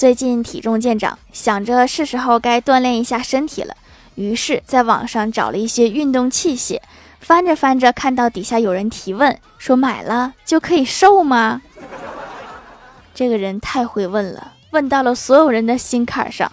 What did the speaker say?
最近体重见长，想着是时候该锻炼一下身体了，于是在网上找了一些运动器械，翻着翻着看到底下有人提问，说买了就可以瘦吗？这个人太会问了，问到了所有人的心坎上。